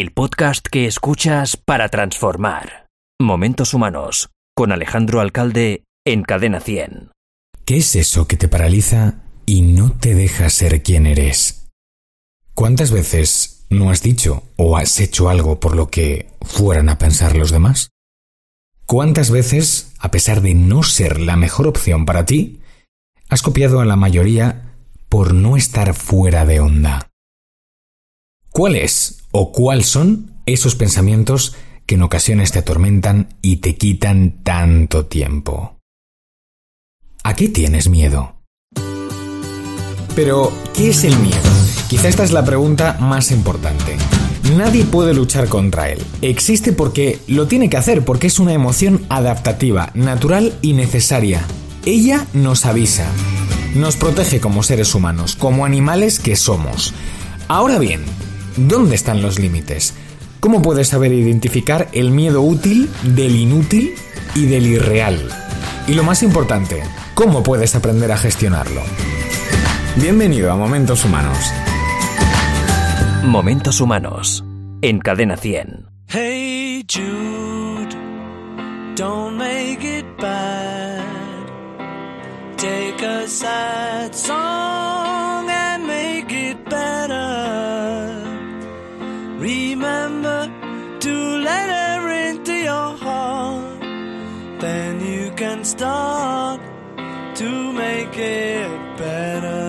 el podcast que escuchas para transformar. Momentos Humanos, con Alejandro Alcalde en Cadena 100. ¿Qué es eso que te paraliza y no te deja ser quien eres? ¿Cuántas veces no has dicho o has hecho algo por lo que fueran a pensar los demás? ¿Cuántas veces, a pesar de no ser la mejor opción para ti, has copiado a la mayoría por no estar fuera de onda? ¿Cuál es o cuáles son esos pensamientos que en ocasiones te atormentan y te quitan tanto tiempo? ¿A qué tienes miedo? Pero, ¿qué es el miedo? Quizá esta es la pregunta más importante. Nadie puede luchar contra él. Existe porque lo tiene que hacer, porque es una emoción adaptativa, natural y necesaria. Ella nos avisa, nos protege como seres humanos, como animales que somos. Ahora bien, ¿dónde están los límites? ¿Cómo puedes saber identificar el miedo útil del inútil y del irreal? Y lo más importante, ¿cómo puedes aprender a gestionarlo? Bienvenido a Momentos Humanos. Momentos Humanos, en Cadena 100. Hey Jude, don't make it bad. Take a sad song Then you can start to make it better.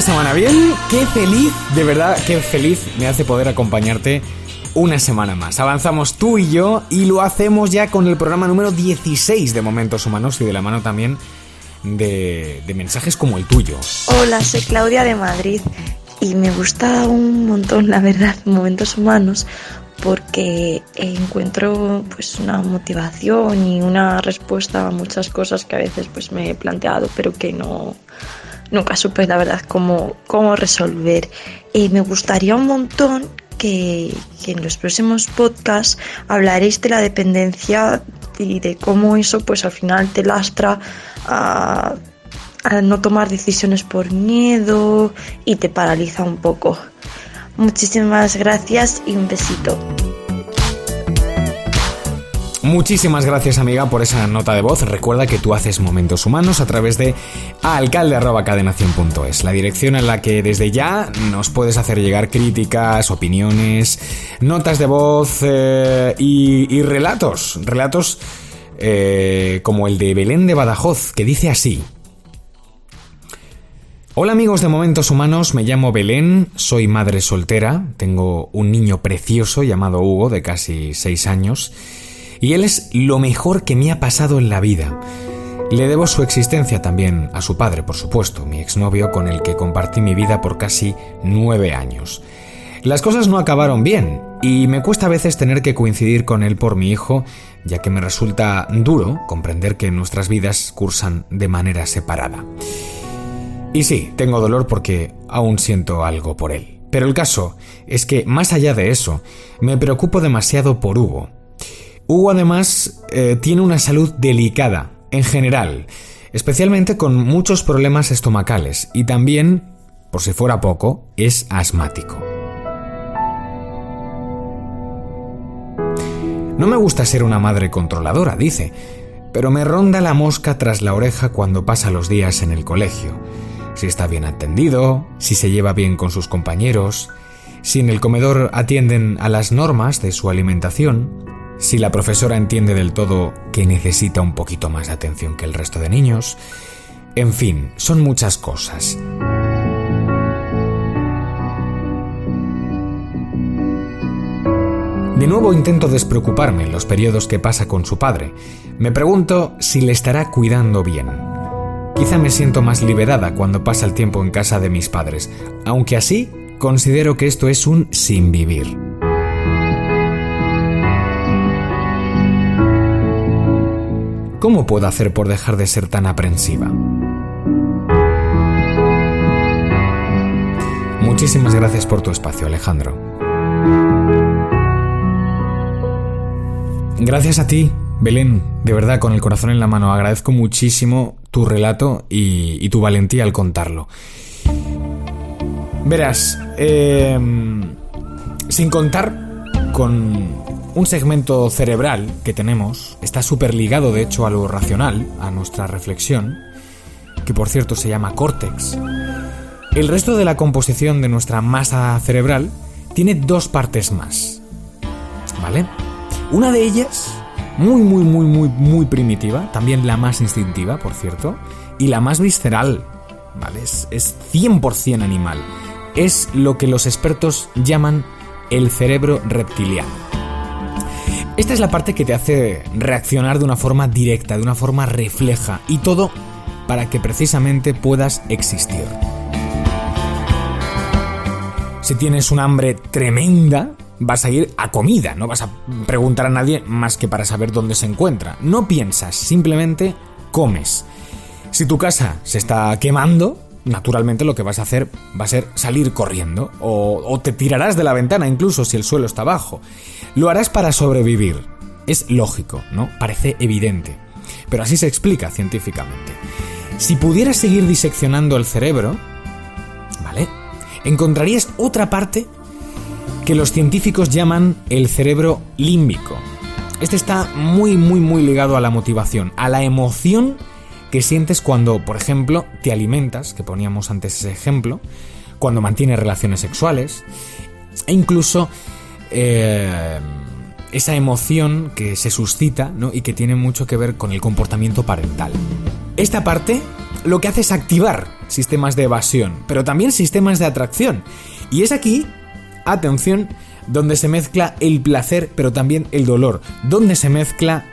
Semana? ¿Bien? Qué feliz, de verdad, qué feliz me hace poder acompañarte una semana más. Avanzamos tú y yo y lo hacemos ya con el programa número 16 de Momentos Humanos y de la mano también de, de mensajes como el tuyo. Hola, soy Claudia de Madrid y me gusta un montón, la verdad, Momentos Humanos porque encuentro pues una motivación y una respuesta a muchas cosas que a veces pues me he planteado pero que no nunca supe la verdad cómo, cómo resolver. Y me gustaría un montón que, en los próximos podcasts hablaréis de la dependencia y de cómo eso pues al final te lastra a no tomar decisiones por miedo y te paraliza un poco. Muchísimas gracias y un besito. Muchísimas gracias amiga por esa nota de voz. Recuerda que tú haces momentos humanos a través de alcalde.cadenación.es, la dirección en la que desde ya nos puedes hacer llegar críticas, opiniones, notas de voz eh, y, y relatos. Relatos eh, como el de Belén de Badajoz, que dice así. Hola amigos de Momentos Humanos, me llamo Belén, soy madre soltera, tengo un niño precioso llamado Hugo de casi 6 años y él es lo mejor que me ha pasado en la vida. Le debo su existencia también a su padre, por supuesto, mi exnovio con el que compartí mi vida por casi 9 años. Las cosas no acabaron bien y me cuesta a veces tener que coincidir con él por mi hijo, ya que me resulta duro comprender que nuestras vidas cursan de manera separada. Y sí, tengo dolor porque aún siento algo por él. Pero el caso es que, más allá de eso, me preocupo demasiado por Hugo. Hugo además eh, tiene una salud delicada, en general, especialmente con muchos problemas estomacales y también, por si fuera poco, es asmático. No me gusta ser una madre controladora, dice, pero me ronda la mosca tras la oreja cuando pasa los días en el colegio si está bien atendido, si se lleva bien con sus compañeros, si en el comedor atienden a las normas de su alimentación, si la profesora entiende del todo que necesita un poquito más de atención que el resto de niños, en fin, son muchas cosas. De nuevo intento despreocuparme en los periodos que pasa con su padre. Me pregunto si le estará cuidando bien. Quizá me siento más liberada cuando pasa el tiempo en casa de mis padres, aunque así considero que esto es un sin vivir. ¿Cómo puedo hacer por dejar de ser tan aprensiva? Muchísimas gracias por tu espacio, Alejandro. Gracias a ti, Belén, de verdad, con el corazón en la mano, agradezco muchísimo tu relato y, tu valentía al contarlo. Verás, em, sin contar con un segmento cerebral que tenemos, está súper ligado de hecho a lo racional, a nuestra reflexión, que por cierto se llama córtex, el resto de la composición de nuestra masa cerebral tiene dos partes más. ¿Vale? Una de ellas muy, muy, muy, muy, muy primitiva, también la más instintiva, por cierto, y la más visceral, ¿vale? Es, es 100% animal. Es lo que los expertos llaman el cerebro reptiliano. Esta es la parte que te hace reaccionar de una forma directa, de una forma refleja, y todo para que precisamente puedas existir. Si tienes un hambre tremenda, vas a ir a comida, no vas a preguntar a nadie más que para saber dónde se encuentra. No piensas, simplemente comes. Si tu casa se está quemando, naturalmente lo que vas a hacer va a ser salir corriendo o, te tirarás de la ventana incluso si el suelo está bajo. Lo harás para sobrevivir. Es lógico, ¿no? Parece evidente. Pero así se explica científicamente. Si pudieras seguir diseccionando el cerebro, ¿vale? Encontrarías otra parte que los científicos llaman el cerebro límbico. Este está muy, muy, muy ligado a la motivación, a la emoción que sientes cuando, por ejemplo, te alimentas, que poníamos antes ese ejemplo, cuando mantienes relaciones sexuales, e incluso eh, esa emoción que se suscita ¿no? y que tiene mucho que ver con el comportamiento parental. Esta parte lo que hace es activar sistemas de evasión, pero también sistemas de atracción. Y es aquí atención, donde se mezcla el placer, pero también el dolor, donde se mezcla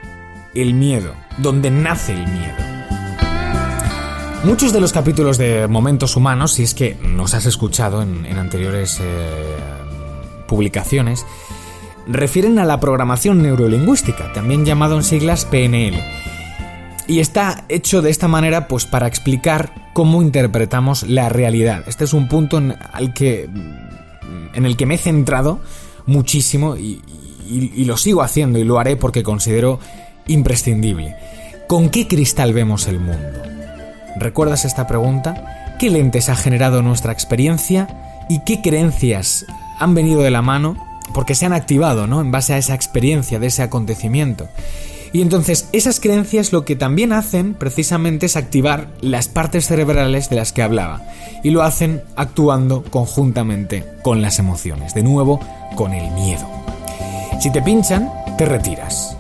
el miedo, donde nace el miedo. Muchos de los capítulos de Momentos Humanos, si es que nos has escuchado en, anteriores eh, publicaciones, refieren a la programación neurolingüística, también llamado en siglas PNL. Y está hecho de esta manera pues para explicar cómo interpretamos la realidad. Este es un punto al que en el que me he centrado muchísimo y, lo sigo haciendo y lo haré porque considero imprescindible. ¿Con qué cristal vemos el mundo? ¿Recuerdas esta pregunta? ¿Qué lentes ha generado nuestra experiencia y qué creencias han venido de la mano porque se han activado, ¿no? En base a esa experiencia de ese acontecimiento. Y entonces esas creencias lo que también hacen precisamente es activar las partes cerebrales de las que hablaba. Y lo hacen actuando conjuntamente con las emociones. De nuevo, con el miedo. Si te pinchan, te retiras.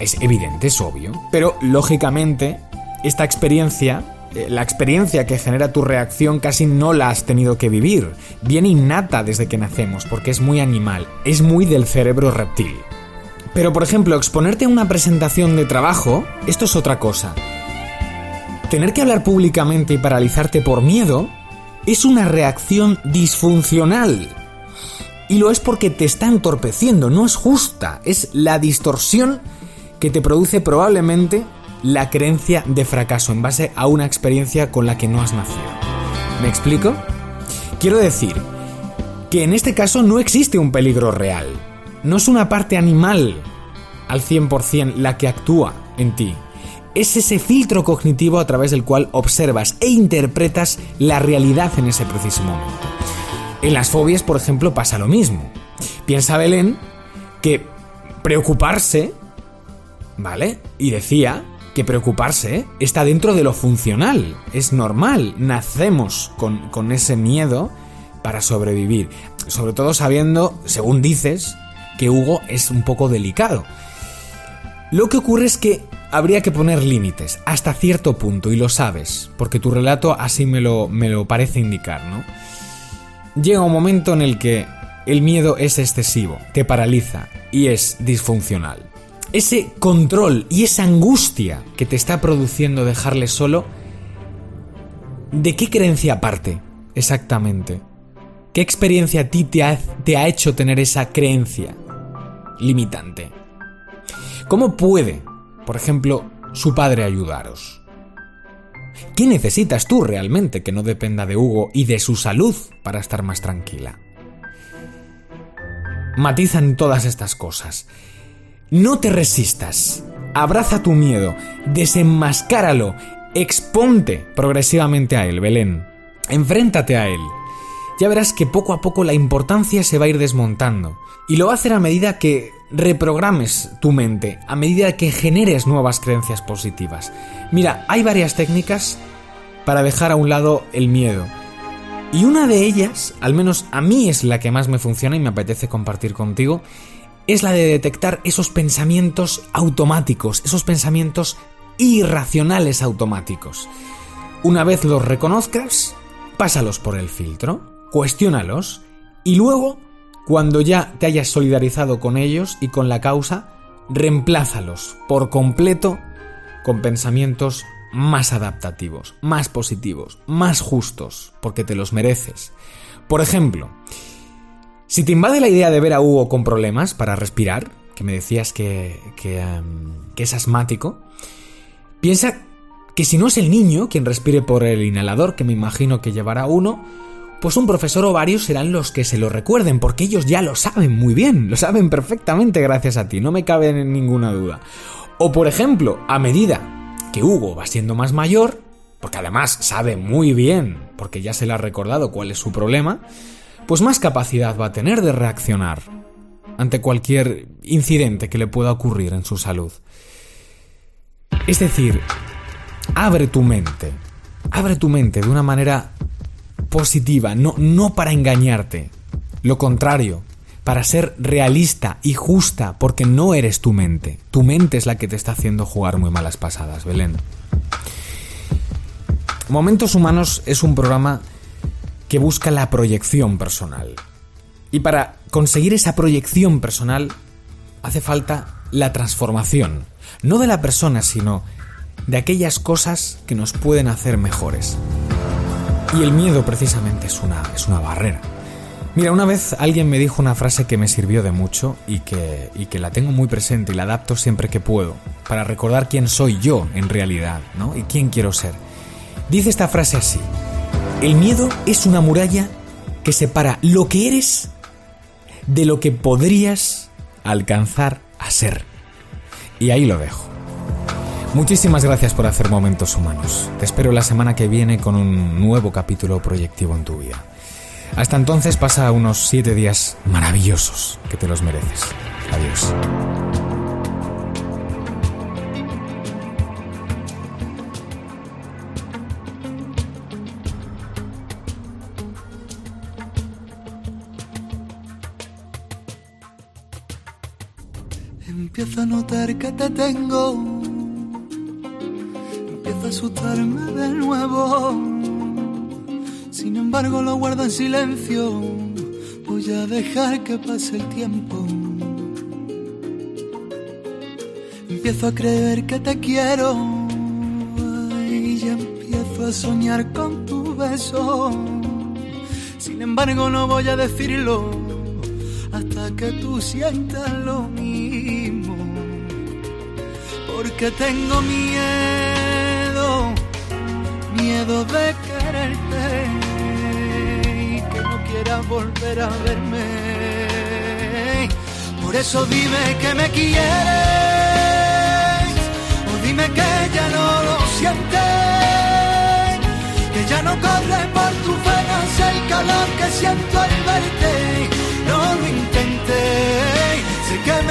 Es evidente, es obvio. Pero lógicamente, esta experiencia la experiencia que genera tu reacción casi no la has tenido que vivir. Viene innata desde que nacemos, porque es muy animal, es muy del cerebro reptil. Pero por ejemplo, exponerte a una presentación de trabajo, esto es otra cosa. Tener que hablar públicamente y paralizarte por miedo es una reacción disfuncional. Y lo es porque te está entorpeciendo, no es justa, es la distorsión que te produce probablemente la creencia de fracaso en base a una experiencia con la que no has nacido. ¿Me explico? Quiero decir que en este caso no existe un peligro real. No es una parte animal al 100% la que actúa en ti. Es ese filtro cognitivo a través del cual observas e interpretas la realidad en ese preciso momento. En las fobias, por ejemplo, pasa lo mismo. Piensa Belén que preocuparse, ¿vale? Y decía que preocuparse está dentro de lo funcional, es normal, nacemos con, con ese miedo para sobrevivir, sobre todo sabiendo, según dices, que Hugo es un poco delicado. Lo que ocurre es que habría que poner límites hasta cierto punto y lo sabes, porque tu relato así me lo, me lo parece indicar, ¿no? Llega un momento en el que el miedo es excesivo, te paraliza y es disfuncional. Ese control y esa angustia que te está produciendo dejarle solo, ¿de qué creencia parte exactamente? ¿Qué experiencia a ti te ha, hecho tener esa creencia limitante? ¿Cómo puede, por ejemplo, su padre ayudaros? ¿Qué necesitas tú realmente que no dependa de Hugo y de su salud para estar más tranquila? Matizan todas estas cosas. No te resistas. Abraza tu miedo, desenmascáralo, exponte progresivamente a él, Belén. Enfréntate a él. Ya verás que poco a poco la importancia se va a ir desmontando. Y lo va a hacer a medida que reprogrames tu mente, a medida que generes nuevas creencias positivas. Mira, hay varias técnicas para dejar a un lado el miedo. Y una de ellas, al menos a mí es la que más me funciona y me apetece compartir contigo, es la de detectar esos pensamientos automáticos, esos pensamientos irracionales automáticos. Una vez los reconozcas, pásalos por el filtro, cuestiónalos y luego, cuando ya te hayas solidarizado con ellos y con la causa, reemplázalos por completo con pensamientos más adaptativos, más positivos, más justos, porque te los mereces. Por ejemplo, si te invade la idea de ver a Hugo con problemas para respirar, que me decías que, em, que es asmático, piensa que si no es el niño quien respire por el inhalador, que me imagino que llevará uno, pues un profesor o varios serán los que se lo recuerden, porque ellos ya lo saben muy bien, lo saben perfectamente gracias a ti, no me cabe ninguna duda. O por ejemplo, a medida que Hugo va siendo más mayor, porque además sabe muy bien, porque ya se le ha recordado cuál es su problema, pues más capacidad va a tener de reaccionar ante cualquier incidente que le pueda ocurrir en su salud. Es decir, abre tu mente, abre tu mente de una manera positiva, no, no para engañarte, lo contrario, para ser realista y justa, porque no eres tu mente. Tu mente es la que te está haciendo jugar muy malas pasadas, Belén. Momentos Humanos es un programa que busca la proyección personal. Y para conseguir esa proyección personal hace falta la transformación, no de la persona, sino de aquellas cosas que nos pueden hacer mejores. Y el miedo precisamente es una, es una barrera. Mira, una vez alguien me dijo una frase que me sirvió de mucho y que, y que la tengo muy presente y la adapto siempre que puedo, para recordar quién soy yo en realidad, ¿no? Y quién quiero ser. Dice esta frase así, el miedo es una muralla que separa lo que eres de lo que podrías alcanzar a ser. Y ahí lo dejo. Muchísimas gracias por hacer momentos humanos. Te espero la semana que viene con un nuevo capítulo proyectivo en tu vida. Hasta entonces pasa unos siete días maravillosos que te los mereces. Adiós. Empiezo a notar que te tengo. Empiezo a asustarme de nuevo. Sin embargo, lo guardo en silencio. Voy a dejar que pase el tiempo. Empiezo a creer que te quiero. Y ya empiezo a soñar con tu beso. Sin embargo, no voy a decirlo que tú sientas lo mismo. Porque tengo miedo, miedo de quererte y que no quieras volver a verme. Por eso dime que me quieres o dime que ya no lo sientes, que ya no corre por tus venas el calor que siento al verte. No lo intenté, sé que me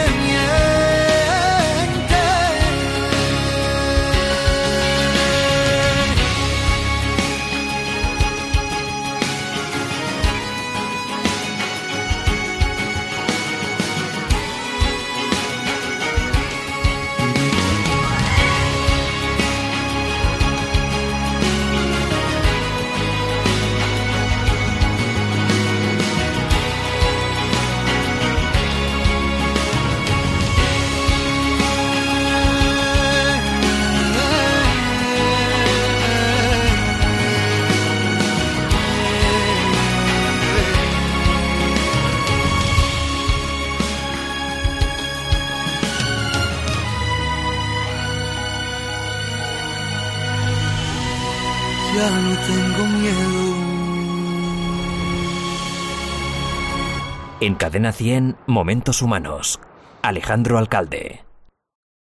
En Cadena 100, Momentos Humanos. Alejandro Alcalde.